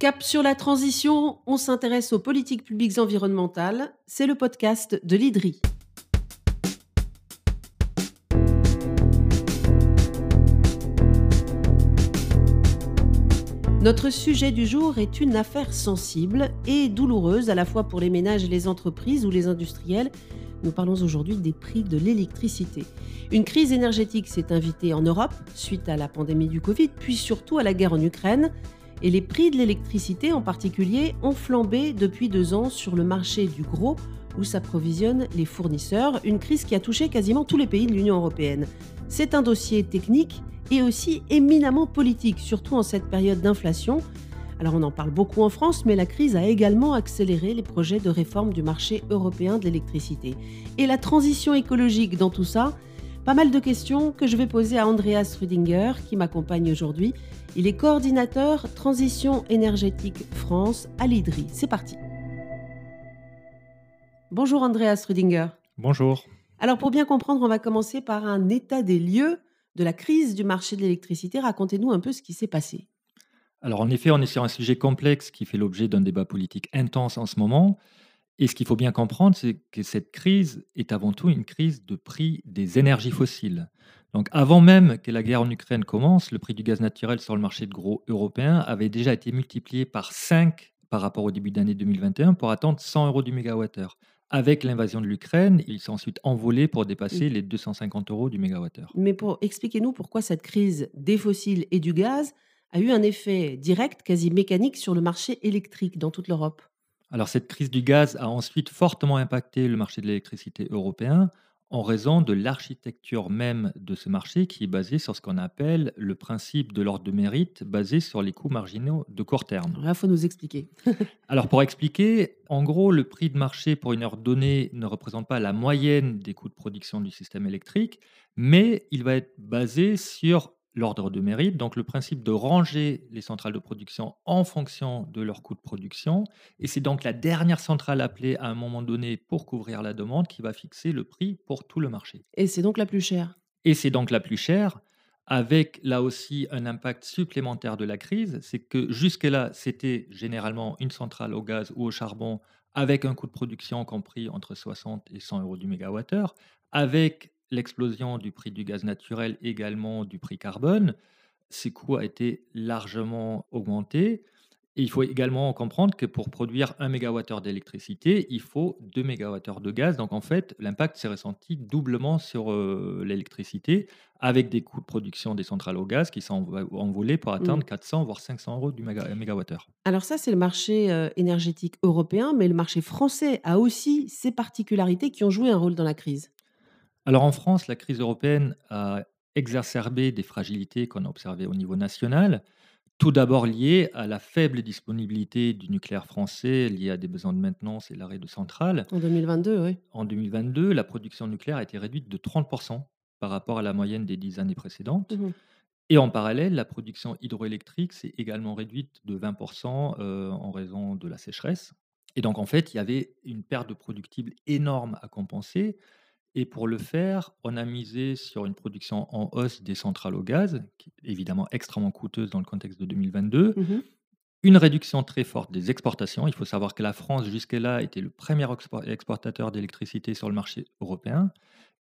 Cap sur la transition, on s'intéresse aux politiques publiques environnementales. C'est le podcast de l'IDRI. Notre sujet du jour est une affaire sensible et douloureuse à la fois pour les ménages et les entreprises ou les industriels. Nous parlons aujourd'hui des prix de l'électricité. Une crise énergétique s'est invitée en Europe suite à la pandémie du Covid, puis surtout à la guerre en Ukraine. Et les prix de l'électricité en particulier ont flambé depuis deux ans sur le marché du gros où s'approvisionnent les fournisseurs, une crise qui a touché quasiment tous les pays de l'Union européenne. C'est un dossier technique et aussi éminemment politique, surtout en cette période d'inflation. Alors on en parle beaucoup en France, mais la crise a également accéléré les projets de réforme du marché européen de l'électricité. Et la transition écologique dans tout ça, pas mal de questions que je vais poser à Andreas Rüdinger qui m'accompagne aujourd'hui. Il est coordinateur Transition énergétique France à l'IDRI. C'est parti. Bonjour Andreas Rüdinger. Bonjour. Alors pour bien comprendre, on va commencer par un état des lieux de la crise du marché de l'électricité. Racontez-nous un peu ce qui s'est passé. Alors en effet, on est sur un sujet complexe qui fait l'objet d'un débat politique intense en ce moment. Et ce qu'il faut bien comprendre, c'est que cette crise est avant tout une crise de prix des énergies fossiles. Donc avant même que la guerre en Ukraine commence, le prix du gaz naturel sur le marché de gros européen avait déjà été multiplié par 5 par rapport au début d'année 2021 pour atteindre 100 euros du mégawattheure. Avec l'invasion de l'Ukraine, il s'est ensuite envolé pour dépasser les 250 euros du mégawattheure. Mais pour expliquez-nous pourquoi cette crise des fossiles et du gaz a eu un effet direct, quasi mécanique, sur le marché électrique dans toute l'Europe. Alors cette crise du gaz a ensuite fortement impacté le marché de l'électricité européen en raison de l'architecture même de ce marché qui est basé sur ce qu'on appelle le principe de l'ordre de mérite basé sur les coûts marginaux de court terme. Là, il faut nous expliquer. Alors pour expliquer, en gros, le prix de marché pour une heure donnée ne représente pas la moyenne des coûts de production du système électrique, mais il va être basé sur l'ordre de mérite, donc le principe de ranger les centrales de production en fonction de leur coût de production. Et c'est donc la dernière centrale appelée à un moment donné pour couvrir la demande qui va fixer le prix pour tout le marché. Et c'est donc la plus chère. Et c'est donc la plus chère, avec là aussi un impact supplémentaire de la crise, c'est que jusque-là, c'était généralement une centrale au gaz ou au charbon avec un coût de production compris entre 60 et 100 euros du mégawattheure, avec l'explosion du prix du gaz naturel, également du prix carbone, ces coûts ont été largement augmentés. Et il faut également comprendre que pour produire 1 MWh d'électricité, il faut 2 MWh de gaz. Donc en fait, l'impact s'est ressenti doublement sur euh, l'électricité, avec des coûts de production des centrales au gaz qui sont envolés pour atteindre 400 mmh. voire 500 euros du MWh. Alors ça, c'est le marché euh, énergétique européen, mais le marché français a aussi ses particularités qui ont joué un rôle dans la crise. Alors en France, la crise européenne a exacerbé des fragilités qu'on a observées au niveau national. Tout d'abord lié à la faible disponibilité du nucléaire français, lié à des besoins de maintenance et l'arrêt de centrales. En 2022, oui. En 2022, la production nucléaire a été réduite de 30% par rapport à la moyenne des dix années précédentes. Mmh et en parallèle, la production hydroélectrique s'est également réduite de 20% euh, en raison de la sécheresse. Et donc, en fait, il y avait une perte de productible énorme à compenser. Et pour le faire, on a misé sur une production en hausse des centrales au gaz, qui est évidemment extrêmement coûteuse dans le contexte de 2022. Mmh une réduction très forte des exportations. Il faut savoir que la France, jusque-là, était le premier exportateur d'électricité sur le marché européen.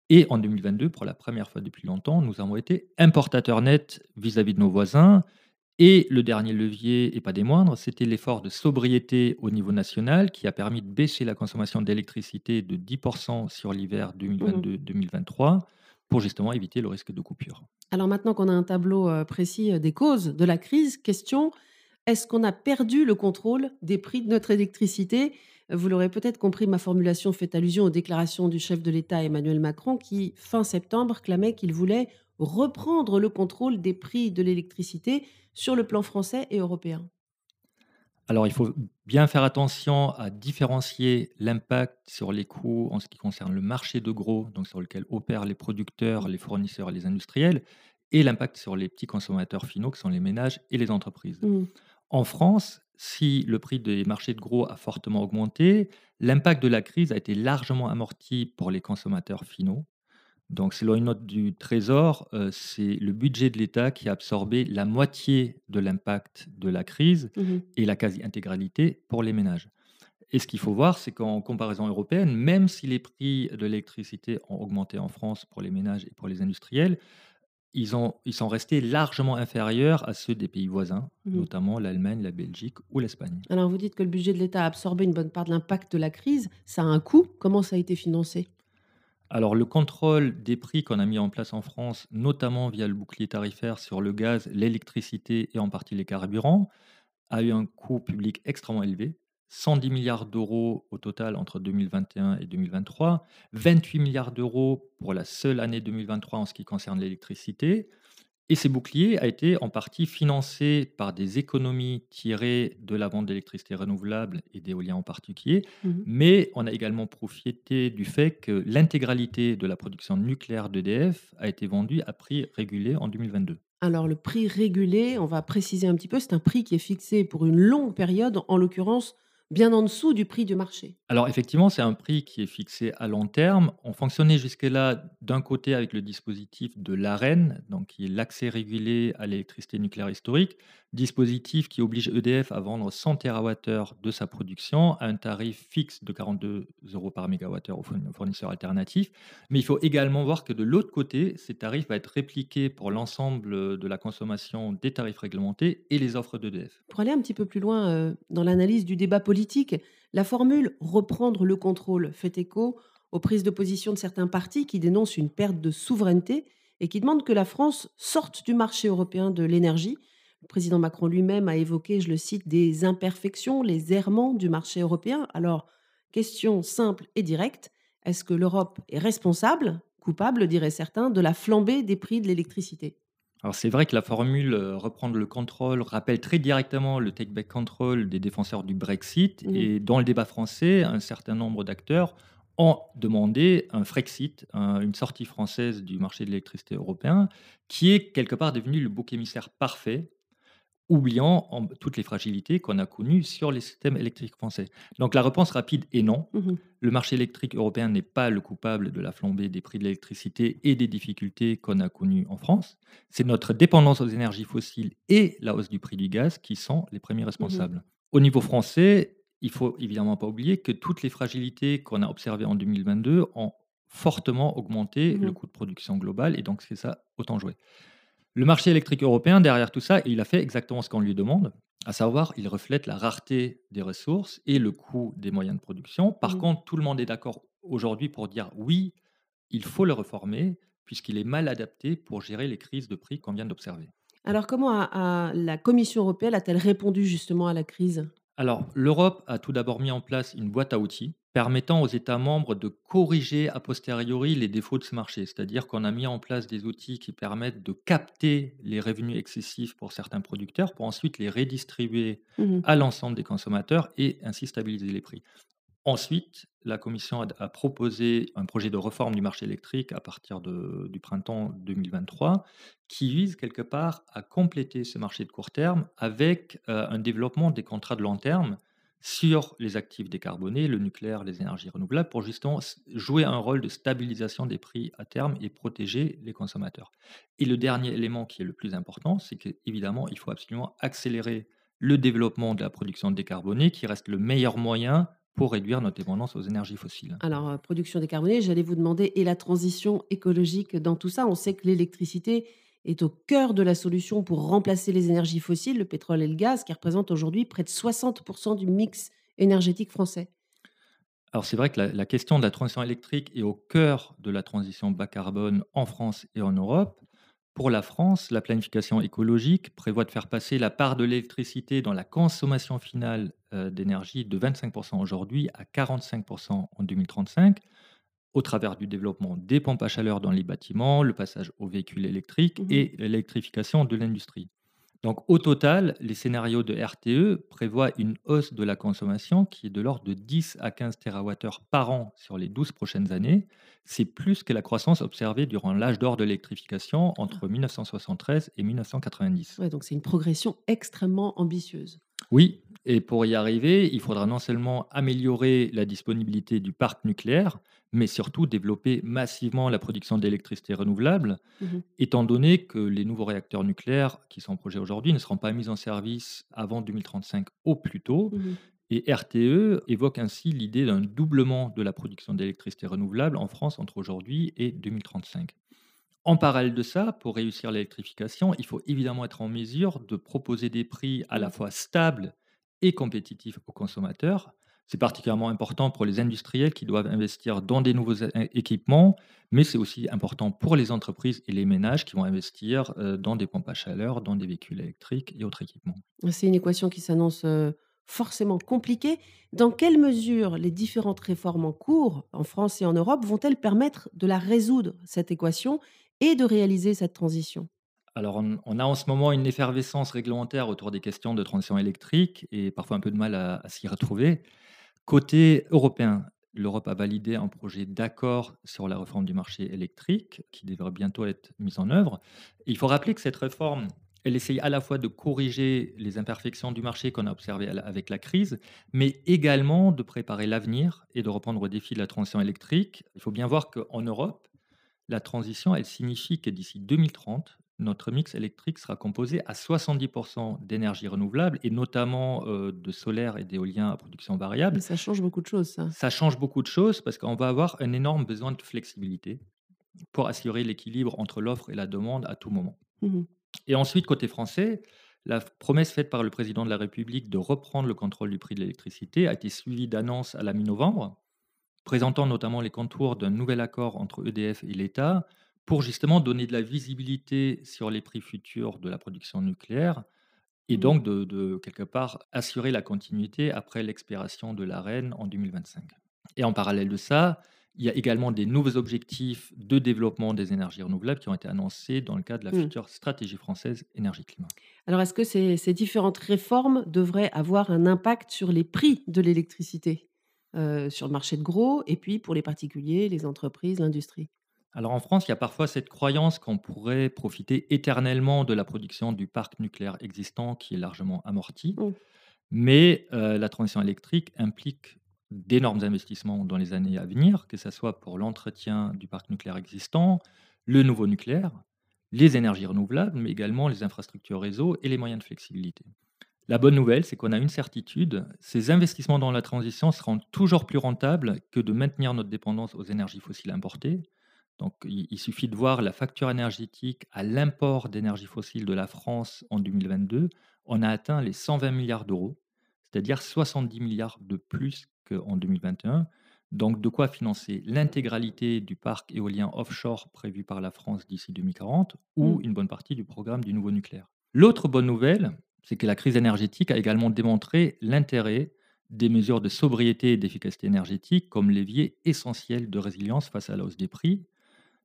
Et en 2022, pour la première fois depuis longtemps, nous avons été importateurs nets vis-à-vis -vis de nos voisins. Et le dernier levier, et pas des moindres, c'était l'effort de sobriété au niveau national qui a permis de baisser la consommation d'électricité de 10% sur l'hiver 2022-2023 pour justement éviter le risque de coupure. Alors maintenant qu'on a un tableau euh, précis euh, des causes de la crise, question, est-ce qu'on a perdu le contrôle des prix de notre électricité? Vous l'aurez peut-être compris, ma formulation fait allusion aux déclarations du chef de l'État Emmanuel Macron qui, fin septembre, clamait qu'il voulait reprendre le contrôle des prix de l'électricité sur le plan français et européen Alors, il faut bien faire attention à différencier l'impact sur les coûts en ce qui concerne le marché de gros, donc sur lequel opèrent les producteurs, les fournisseurs et les industriels, et l'impact sur les petits consommateurs finaux, qui sont les ménages et les entreprises. Mmh. En France, si le prix des marchés de gros a fortement augmenté, l'impact de la crise a été largement amorti pour les consommateurs finaux, Donc, selon une note du Trésor, euh, c'est le budget de l'État qui a absorbé la moitié de l'impact de la crise Mmh et la quasi-intégralité pour les ménages. Et ce qu'il faut voir, c'est qu'en comparaison européenne, même si les prix de l'électricité ont augmenté en France pour les ménages et pour les industriels, ils, ont, ils sont restés largement inférieurs à ceux des pays voisins, Mmh notamment l'Allemagne, la Belgique ou l'Espagne. Alors vous dites que le budget de l'État a absorbé une bonne part de l'impact de la crise. Ça a un coût. Comment ça a été financé? Alors, le contrôle des prix qu'on a mis en place en France, notamment via le bouclier tarifaire sur le gaz, l'électricité et en partie les carburants, a eu un coût public extrêmement élevé. 110 milliards d'euros au total entre 2021 et 2023, 28 milliards d'euros pour la seule année 2023 en ce qui concerne l'électricité, et ces boucliers a été en partie financé par des économies tirées de la vente d'électricité renouvelable et d'éolien en particulier, Mmh mais on a également profité du fait que l'intégralité de la production nucléaire d'EDF a été vendue à prix régulé en 2022. Alors le prix régulé, on va préciser un petit peu, c'est un prix qui est fixé pour une longue période, en l'occurrence bien en dessous du prix du marché. Alors effectivement, c'est un prix qui est fixé à long terme. On fonctionnait jusque-là d'un côté avec le dispositif de l'AREN, donc qui est l'accès régulé à l'électricité nucléaire historique, dispositif qui oblige EDF à vendre 100 TWh de sa production à un tarif fixe de 42 euros par mégawattheure aux fourn- fournisseurs alternatifs. Mais il faut également voir que de l'autre côté, ces tarifs vont être répliqués pour l'ensemble de la consommation des tarifs réglementés et les offres d'EDF. Pour aller un petit peu plus loin euh, dans l'analyse du débat politique, la formule reprendre le contrôle fait écho aux prises de position de certains partis qui dénoncent une perte de souveraineté et qui demandent que la France sorte du marché européen de l'énergie. Le président Macron lui-même a évoqué, je le cite, des imperfections, les errements du marché européen. Alors, question simple et directe, est-ce que l'Europe est responsable, coupable, diraient certains, de la flambée des prix de l'électricité? Alors c'est vrai que la formule euh, reprendre le contrôle rappelle très directement le take back control des défenseurs du Brexit Mhm. et dans le débat français, un certain nombre d'acteurs ont demandé un Frexit, un- une sortie française du marché de l'électricité européen, qui est quelque part devenu le bouc émissaire parfait oubliant en- toutes les fragilités qu'on a connues sur les systèmes électriques français. Donc la réponse rapide est non. Mhm. Le marché électrique européen n'est pas le coupable de la flambée des prix de l'électricité et des difficultés qu'on a connues en France. C'est notre dépendance aux énergies fossiles et la hausse du prix du gaz qui sont les premiers responsables. Au niveau français, il faut évidemment pas oublier que toutes les fragilités qu'on a observées en 2022 ont fortement augmenté le Mhm. coût de production global et donc c'est ça autant jouer. Le marché électrique européen, derrière tout ça, il a fait exactement ce qu'on lui demande, à savoir, il reflète la rareté des ressources et le coût des moyens de production. Par Mhm. contre, tout le monde est d'accord aujourd'hui pour dire oui, il faut le reformer, puisqu'il est mal adapté pour gérer les crises de prix qu'on vient d'observer. Alors comment a- a- la Commission européenne a-t-elle répondu justement à la crise? Alors, l'Europe a tout d'abord mis en place une boîte à outils permettant aux États membres de corriger a posteriori les défauts de ce marché. C'est-à-dire qu'on a mis en place des outils qui permettent de capter les revenus excessifs pour certains producteurs pour ensuite les redistribuer Mhm. à l'ensemble des consommateurs et ainsi stabiliser les prix. Ensuite, la Commission a, proposé un projet de réforme du marché électrique à partir de- du printemps 2023 qui vise quelque part à compléter ce marché de court terme avec euh, un développement des contrats de long terme sur les actifs décarbonés, le nucléaire, les énergies renouvelables, pour justement jouer un rôle de stabilisation des prix à terme et protéger les consommateurs. Et le dernier élément qui est le plus important, c'est qu'évidemment, il faut absolument accélérer le développement de la production décarbonée, qui reste le meilleur moyen pour réduire notre dépendance aux énergies fossiles. Alors, euh, production décarbonée, j'allais vous demander, et la transition écologique dans tout ça? On sait que l'électricité est au cœur de la solution pour remplacer les énergies fossiles, le pétrole et le gaz, qui représentent aujourd'hui près de 60% du mix énergétique français. Alors c'est vrai que la, la question de la transition électrique est au cœur de la transition bas carbone en France et en Europe. Pour la France, la planification écologique prévoit de faire passer la part de l'électricité dans la consommation finale d'énergie de 25% aujourd'hui à 45% en 2035 au travers du développement des pompes à chaleur dans les bâtiments, le passage aux véhicules électriques Mhm. et l'électrification de l'industrie. Donc au total, les scénarios de RTE prévoient une hausse de la consommation qui est de l'ordre de 10 à 15 TWh par an sur les 12 prochaines années. C'est plus que la croissance observée durant l'âge d'or de l'électrification entre 1973 et 1990. Ouais, donc c'est une progression extrêmement ambitieuse. Oui, et pour y arriver, il faudra non seulement améliorer la disponibilité du parc nucléaire, mais surtout développer massivement la production d'électricité renouvelable, Mmh étant donné que les nouveaux réacteurs nucléaires qui sont en projet aujourd'hui ne seront pas mis en service avant 2035 au plus tôt. Mmh Et RTE évoque ainsi l'idée d'un doublement de la production d'électricité renouvelable en France entre aujourd'hui et 2035. En parallèle de ça, pour réussir l'électrification, il faut évidemment être en mesure de proposer des prix à la fois stables et compétitifs aux consommateurs. C'est particulièrement important pour les industriels qui doivent investir dans des nouveaux é- équipements, mais c'est aussi important pour les entreprises et les ménages qui vont investir euh, dans des pompes à chaleur, dans des véhicules électriques et autres équipements. C'est une équation qui s'annonce, heu, forcément compliquée. Dans quelle mesure les différentes réformes en cours, en France et en Europe, vont-elles permettre de la résoudre, cette équation, et de réaliser cette transition? Alors, on, a en ce moment une effervescence réglementaire autour des questions de transition électrique et parfois un peu de mal à s'y retrouver. Côté européen, l'Europe a validé un projet d'accord sur la réforme du marché électrique qui devrait bientôt être mise en œuvre. Il faut rappeler que cette réforme, elle essaye à la fois de corriger les imperfections du marché qu'on a observées avec la crise, mais également de préparer l'avenir et de répondre aux défis de la transition électrique. Il faut bien voir qu'en Europe, la transition, elle signifie que d'ici 2030, notre mix électrique sera composé à 70% d'énergie renouvelable et notamment euh, de solaire et d'éolien à production variable. ça change beaucoup de choses ça. Ça change beaucoup de choses parce qu'on va avoir un énorme besoin de flexibilité pour assurer l'équilibre entre l'offre et la demande à tout moment. Mmh Et ensuite, côté français, la promesse faite par le président de la République de reprendre le contrôle du prix de l'électricité a été suivie d'annonces à la mi-novembre, présentant notamment les contours d'un nouvel accord entre EDF et l'État pour justement donner de la visibilité sur les prix futurs de la production nucléaire et Mmh. donc de, de, quelque part assurer la continuité après l'expiration de l'AREN en 2025. Et en parallèle de ça, il y a également des nouveaux objectifs de développement des énergies renouvelables qui ont été annoncés dans le cadre de la Mmh. future stratégie française énergie-climat. Alors est-ce que ces ces différentes réformes devraient avoir un impact sur les prix de l'électricité? Heu, sur le marché de gros et puis pour les particuliers, les entreprises, l'industrie? Alors en France, il y a parfois cette croyance qu'on pourrait profiter éternellement de la production du parc nucléaire existant qui est largement amorti. Mmh. Mais euh, la transition électrique implique d'énormes investissements dans les années à venir, que ce soit pour l'entretien du parc nucléaire existant, le nouveau nucléaire, les énergies renouvelables, mais également les infrastructures réseau et les moyens de flexibilité. La bonne nouvelle, c'est qu'on a une certitude, ces investissements dans la transition seront toujours plus rentables que de maintenir notre dépendance aux énergies fossiles importées. Donc il, suffit de voir la facture énergétique à l'import d'énergie fossile de la France en 2022. On a atteint les 120 milliards d'euros, c'est-à-dire 70 milliards de plus qu'en 2021. Donc de quoi financer l'intégralité du parc éolien offshore prévu par la France d'ici 2040 Mmh. ou une bonne partie du programme du nouveau nucléaire. L'autre bonne nouvelle, c'est que la crise énergétique a également démontré l'intérêt des mesures de sobriété et d'efficacité énergétique comme levier essentiel de résilience face à la hausse des prix,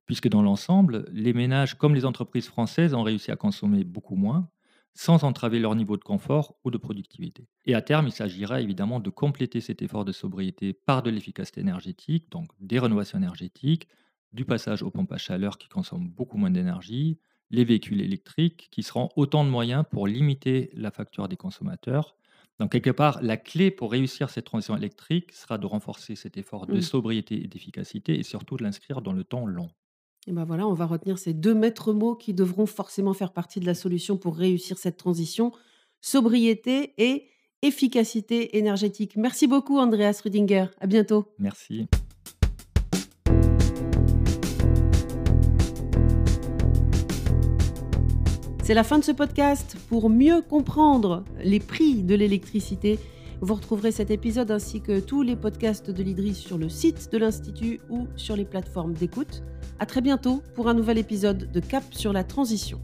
puisque dans l'ensemble, les ménages comme les entreprises françaises ont réussi à consommer beaucoup moins, sans entraver leur niveau de confort ou de productivité. Et à terme, il s'agira évidemment de compléter cet effort de sobriété par de l'efficacité énergétique, donc des rénovations énergétiques, du passage aux pompes à chaleur qui consomment beaucoup moins d'énergie, les véhicules électriques qui seront autant de moyens pour limiter la facture des consommateurs. Donc quelque part, la clé pour réussir cette transition électrique sera de renforcer cet effort de Mmh. sobriété et d'efficacité et surtout de l'inscrire dans le temps long. Et ben voilà, on va retenir ces 2 maîtres mots qui devront forcément faire partie de la solution pour réussir cette transition: sobriété et efficacité énergétique. Merci beaucoup Andreas Rüdinger. À bientôt. Merci. C'est la fin de ce podcast. Pour mieux comprendre les prix de l'électricité, vous retrouverez cet épisode ainsi que tous les podcasts de l'IDRIS sur le site de l'Institut ou sur les plateformes d'écoute. À très bientôt pour un nouvel épisode de Cap sur la transition.